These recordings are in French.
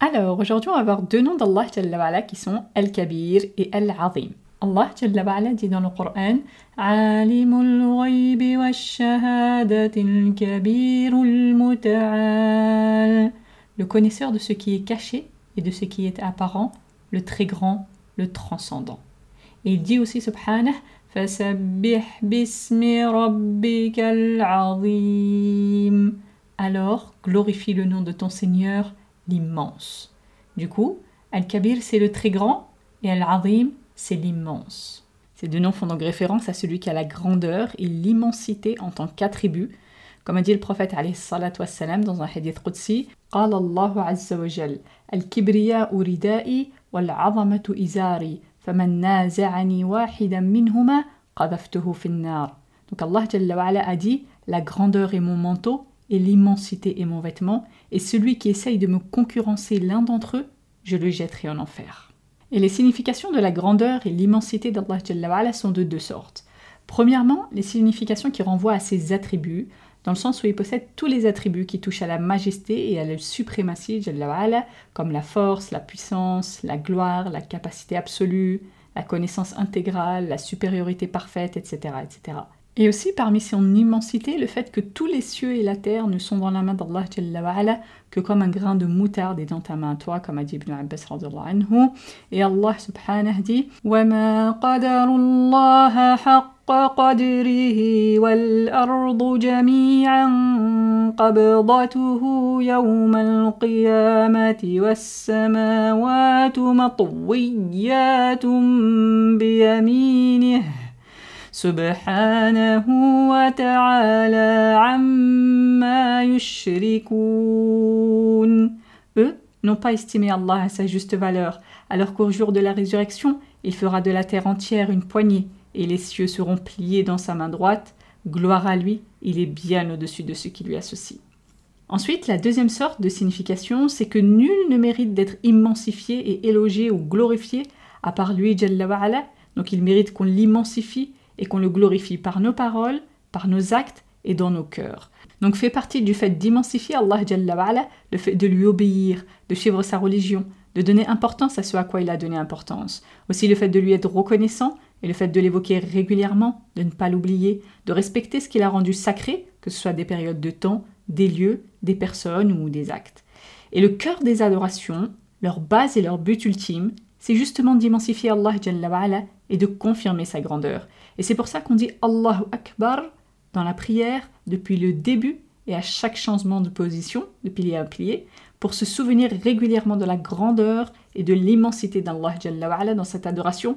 Alors aujourd'hui on va voir deux noms d'Allah qui sont Al-Kabir et Al-Azim. Allah dit dans le Coran Le connaisseur de ce qui est caché et de ce qui est apparent, le très grand, le transcendant. Et il dit aussi subhanah alors glorifie le nom de ton Seigneur, l'immense. Du coup, Al-Kabir c'est le très grand et Al-Azim c'est l'immense. Ces deux noms font donc référence à celui qui a la grandeur et l'immensité en tant qu'attribut. Comme a dit le prophète wassalam, dans un hadith Qudsi, قال الله عز وجل الكبرياء ردائي والعظمة إزاري donc Allah a dit La grandeur est mon manteau et l'immensité est mon vêtement, et celui qui essaye de me concurrencer l'un d'entre eux, je le jetterai en enfer. Et les significations de la grandeur et l'immensité d'Allah sont de deux sortes. Premièrement, les significations qui renvoient à ses attributs, dans le sens où il possède tous les attributs qui touchent à la majesté et à la suprématie Jalla comme la force, la puissance, la gloire, la capacité absolue, la connaissance intégrale, la supériorité parfaite, etc. etc. Et aussi parmi son immensité, le fait que tous les cieux et la terre ne sont dans la main d'Allah que comme un grain de moutarde est dans ta main toi, comme a dit Ibn Abbas. Et Allah subhanahu dit « Wa ma حَقَّ قَدْرِهِ وَالْأَرْضُ جَمِيعًا قَبْضَتُهُ يَوْمَ الْقِيَامَةِ وَالسَّمَاوَاتُ مَطْوِيَّاتٌ بِيَمِينِهِ wa ta'ala amma yushrikun. Eux n'ont pas estimé Allah à sa juste valeur, alors qu'au jour de la résurrection, il fera de la terre entière une poignée, et les cieux seront pliés dans sa main droite. Gloire à lui, il est bien au-dessus de ce qui lui associe. Ensuite, la deuxième sorte de signification, c'est que nul ne mérite d'être immensifié et élogé ou glorifié à part lui, Jalla donc il mérite qu'on l'immensifie et qu'on le glorifie par nos paroles, par nos actes et dans nos cœurs. Donc fait partie du fait d'immensifier Allah le fait de lui obéir, de suivre sa religion, de donner importance à ce à quoi il a donné importance. Aussi le fait de lui être reconnaissant et le fait de l'évoquer régulièrement, de ne pas l'oublier, de respecter ce qu'il a rendu sacré, que ce soit des périodes de temps, des lieux, des personnes ou des actes. Et le cœur des adorations, leur base et leur but ultime, c'est justement d'immensifier Allah et de confirmer sa grandeur. Et c'est pour ça qu'on dit Allahu Akbar dans la prière depuis le début et à chaque changement de position, de pilier à pilier, pour se souvenir régulièrement de la grandeur et de l'immensité d'Allah dans cette adoration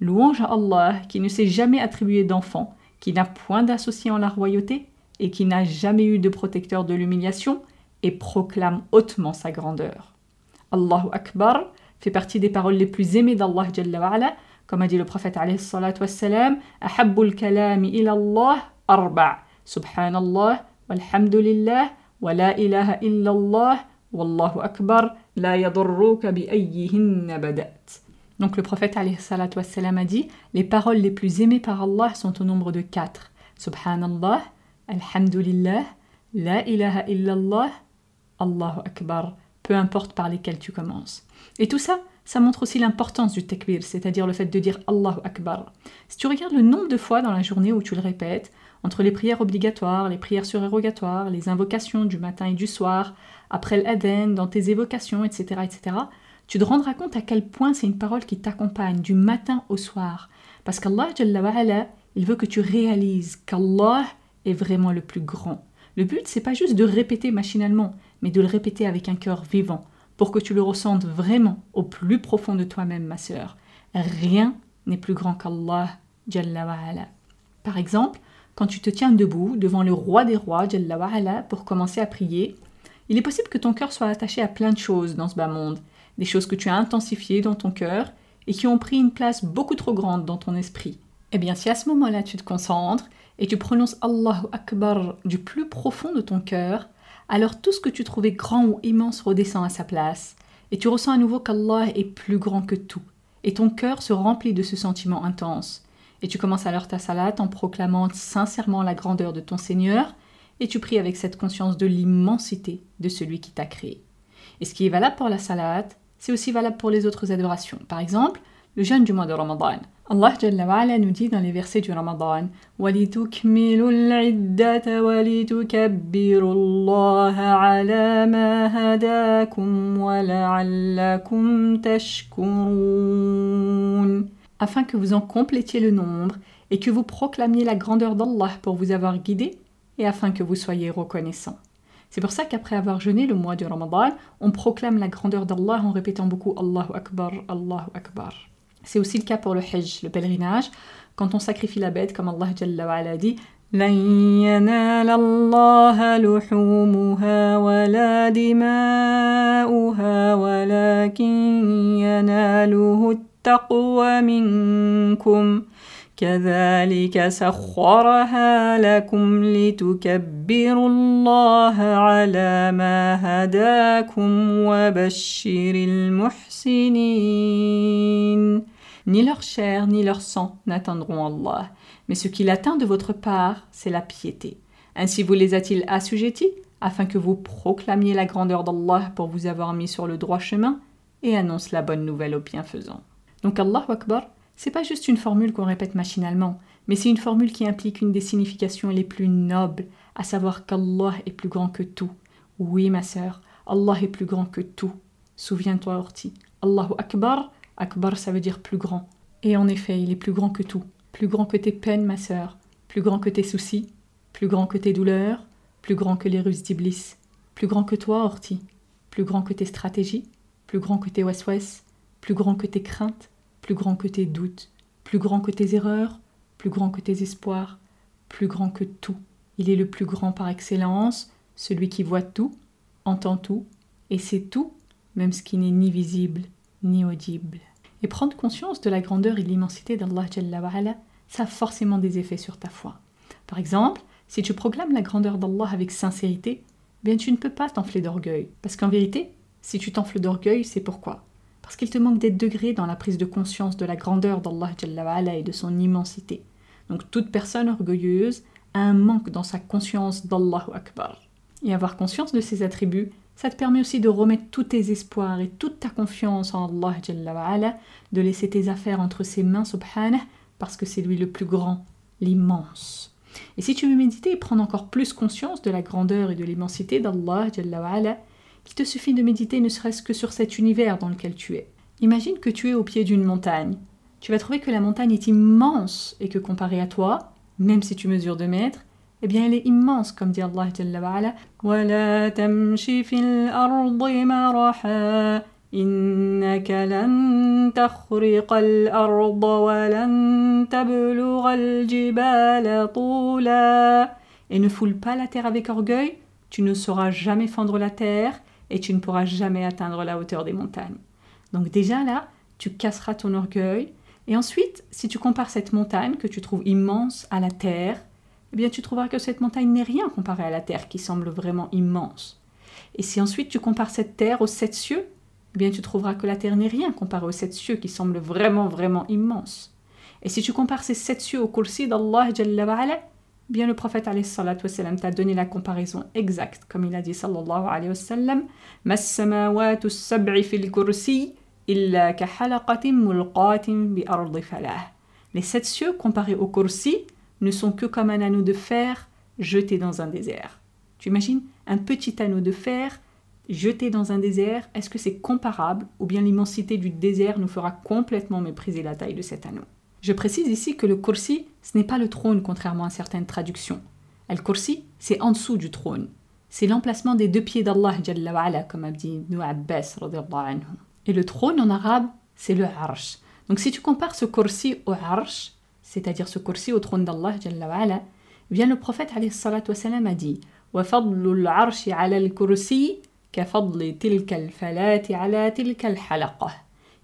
louange à Allah qui ne s'est jamais attribué d'enfant, qui n'a point d'associé en la royauté, et qui n'a jamais eu de protecteur de l'humiliation et proclame hautement sa grandeur. Allahu Akbar fait partie des paroles les plus aimées d'Allah Jalla comme a dit le prophète alayhi salatu wassalam, Ahabbul kalami ila Allah arba' subhanallah walhamdulillah wa la ilaha illallah wallahu akbar la yadurruka bi badat. Donc le prophète a dit, les paroles les plus aimées par Allah sont au nombre de quatre. Subhanallah, Alhamdulillah, La ilaha illallah, Allahu Akbar, peu importe par lesquels tu commences. Et tout ça, ça montre aussi l'importance du takbir, c'est-à-dire le fait de dire Allahu Akbar. Si tu regardes le nombre de fois dans la journée où tu le répètes, entre les prières obligatoires, les prières surérogatoires, les invocations du matin et du soir, après l'adhan, dans tes évocations, etc., etc., tu te rendras compte à quel point c'est une parole qui t'accompagne du matin au soir. Parce qu'Allah, il veut que tu réalises qu'Allah est vraiment le plus grand. Le but, c'est pas juste de répéter machinalement, mais de le répéter avec un cœur vivant, pour que tu le ressentes vraiment au plus profond de toi-même, ma sœur. Rien n'est plus grand qu'Allah. Par exemple, quand tu te tiens debout devant le roi des rois, pour commencer à prier, il est possible que ton cœur soit attaché à plein de choses dans ce bas monde, des choses que tu as intensifiées dans ton cœur et qui ont pris une place beaucoup trop grande dans ton esprit. Eh bien, si à ce moment-là tu te concentres et tu prononces Allahu Akbar du plus profond de ton cœur, alors tout ce que tu trouvais grand ou immense redescend à sa place, et tu ressens à nouveau qu'Allah est plus grand que tout, et ton cœur se remplit de ce sentiment intense. Et tu commences alors ta salat en proclamant sincèrement la grandeur de ton Seigneur, et tu pries avec cette conscience de l'immensité de celui qui t'a créé. Et ce qui est valable pour la salat, c'est aussi valable pour les autres adorations. Par exemple, le jeûne du mois de Ramadan. Allah Jalla wa nous dit dans les versets du Ramadan وَلِتُكْمِلُوا الْعِدَّةَ وَلِتُكَبِّرُوا اللَّهَ عَلَى مَا هَدَاكُمْ وَلَعَلَّكُمْ تَشْكُرُونَ Afin que vous en complétiez le nombre et que vous proclamiez la grandeur d'Allah pour vous avoir guidé et afin que vous soyez reconnaissants. C'est pour ça qu'après avoir jeûné le mois du Ramadan, on proclame la grandeur d'Allah en répétant beaucoup Allahu Akbar, Allahu Akbar. C'est aussi le cas pour le Hajj, le pèlerinage, quand on sacrifie la bête, comme Allah Jalla wa ala dit لن ينال الله لحومها ولا دماؤها ولكن يناله التقوى منكم كذلك سخرها لكم لتكبروا الله على ما هداكم وبشر المحسنين Ni leur chair ni leur sang n'atteindront Allah, mais ce qu'il atteint de votre part, c'est la piété. Ainsi vous les a-t-il assujettis, afin que vous proclamiez la grandeur d'Allah pour vous avoir mis sur le droit chemin, et annonce la bonne nouvelle aux bienfaisants. Donc Allah Akbar, c'est pas juste une formule qu'on répète machinalement, mais c'est une formule qui implique une des significations les plus nobles, à savoir qu'Allah est plus grand que tout. Oui, ma sœur, Allah est plus grand que tout. Souviens-toi, Orti. Allahu Akbar, Akbar, ça veut dire plus grand. Et en effet, il est plus grand que tout. Plus grand que tes peines, ma sœur. Plus grand que tes soucis. Plus grand que tes douleurs. Plus grand que les ruses d'Iblis. Plus grand que toi, Orti. Plus grand que tes stratégies. Plus grand que tes wes Plus grand que tes craintes. Plus grand que tes doutes. Plus grand que tes erreurs. Plus grand que tes espoirs. Plus grand que tout. Il est le plus grand par excellence, celui qui voit tout, entend tout, et sait tout, même ce qui n'est ni visible ni audible. Et prendre conscience de la grandeur et de l'immensité d'Allah ça a forcément des effets sur ta foi. Par exemple, si tu proclames la grandeur d'Allah avec sincérité, bien tu ne peux pas t'enfler d'orgueil. Parce qu'en vérité, si tu t'enfles d'orgueil, c'est pourquoi? Parce qu'il te manque des degrés dans la prise de conscience de la grandeur d'Allah et de son immensité. Donc toute personne orgueilleuse a un manque dans sa conscience d'Allahu Akbar. Et avoir conscience de ses attributs, ça te permet aussi de remettre tous tes espoirs et toute ta confiance en Allah, de laisser tes affaires entre ses mains, subhanah, parce que c'est lui le plus grand, l'immense. Et si tu veux méditer et prendre encore plus conscience de la grandeur et de l'immensité d'Allah, il te suffit de méditer ne serait-ce que sur cet univers dans lequel tu es. Imagine que tu es au pied d'une montagne. Tu vas trouver que la montagne est immense et que comparée à toi, même si tu mesures 2 mètres, eh bien elle est immense, comme dit Allah Jalla wa'ala. وَلَا تَمْشِ فِي الْأَرْضِ مَرَحًا إِنَّكَ لَن تَخْرِقَ الْأَرْضَ وَلَن تَبْلُغَ الْجِبَالَ طُولًا et ne foule pas la terre avec orgueil, tu ne sauras jamais fendre la terre et tu ne pourras jamais atteindre la hauteur des montagnes. Donc déjà là, tu casseras ton orgueil. Et ensuite, si tu compares cette montagne que tu trouves immense à la terre, eh bien tu trouveras que cette montagne n'est rien comparée à la terre qui semble vraiment immense. Et si ensuite tu compares cette terre aux sept cieux, eh bien tu trouveras que la terre n'est rien comparée aux sept cieux qui semblent vraiment, vraiment immenses. Et si tu compares ces sept cieux au kursi d'Allah, bien le prophète t'a donné la comparaison exacte, comme il a dit sallallahu alayhi wa sallam, les sept cieux comparés au kursi ne sont que comme un anneau de fer jeté dans un désert. Tu imagines un petit anneau de fer jeté dans un désert, est-ce que c'est comparable ou bien l'immensité du désert nous fera complètement mépriser la taille de cet anneau? Je précise ici que le kursi, ce n'est pas le trône contrairement à certaines traductions. Al-Kursi, c'est en dessous du trône. C'est l'emplacement des deux pieds d'Allah, comme a dit Ibn Abbas. Et le trône en arabe, c'est le arsh. Donc si tu compares ce kursi au arsh, c'est-à-dire ce kursi au trône d'Allah, bien le prophète a dit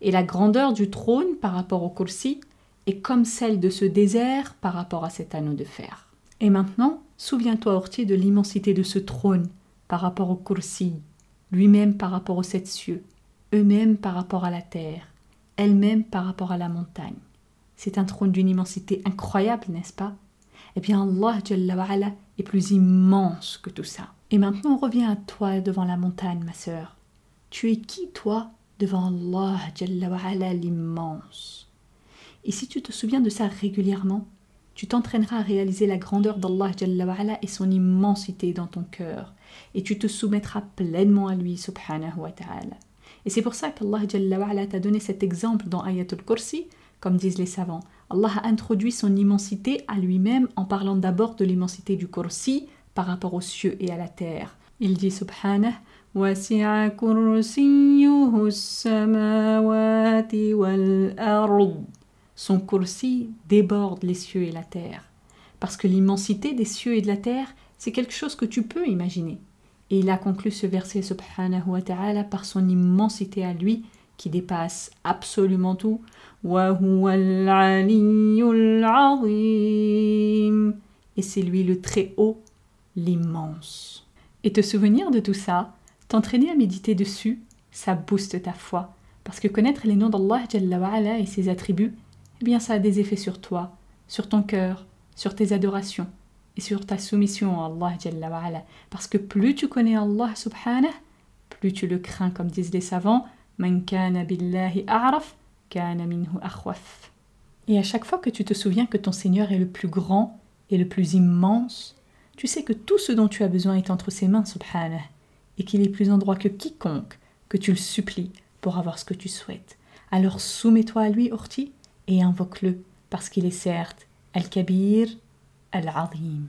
et la grandeur du trône par rapport au kursi est comme celle de ce désert par rapport à cet anneau de fer. Et maintenant, souviens-toi, Ortier, de l'immensité de ce trône par rapport au kursi, lui-même par rapport aux sept cieux, eux-mêmes par rapport à la terre, elle-même par rapport à la montagne. C'est un trône d'une immensité incroyable, n'est-ce pas? Eh bien, Allah est plus immense que tout ça. Et maintenant, on revient à toi devant la montagne, ma sœur. Tu es qui, toi, devant Allah l'immense? Et si tu te souviens de ça régulièrement, tu t'entraîneras à réaliser la grandeur d'Allah et son immensité dans ton cœur, et tu te soumettras pleinement à lui, subhanahu wa ta'ala. Et c'est pour ça qu'Allah t'a donné cet exemple dans Ayatul Kursi, comme disent les savants. Allah a introduit son immensité à lui-même en parlant d'abord de l'immensité du Kursi par rapport aux cieux et à la terre. Il dit subhanah son kursi déborde les cieux et la terre. Parce que l'immensité des cieux et de la terre, c'est quelque chose que tu peux imaginer. Et il a conclu ce verset subhanahu wa ta'ala par son immensité à lui qui dépasse absolument tout. Et c'est lui le très haut, l'immense. Et te souvenir de tout ça, t'entraîner à méditer dessus, ça booste ta foi. Parce que connaître les noms d'Allah et ses attributs, eh bien ça a des effets sur toi, sur ton cœur, sur tes adorations et sur ta soumission à Allah Parce que plus tu connais Allah subhanahu, plus tu le crains comme disent les savants, et à chaque fois que tu te souviens que ton Seigneur est le plus grand et le plus immense, tu sais que tout ce dont tu as besoin est entre ses mains, subhanah, et qu'il est plus en droit que quiconque que tu le supplies pour avoir ce que tu souhaites. Alors soumets-toi à lui, Orti, et invoque-le, parce qu'il est certes Al-Kabir, Al-Azim.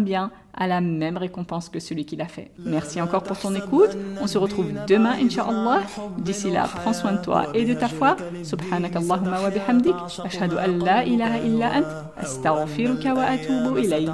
bien a la même récompense que celui qui l'a fait. Merci encore pour ton écoute. On se retrouve demain, Inch'Allah. D'ici là, prends soin de toi et de ta foi. Atubu ilayk.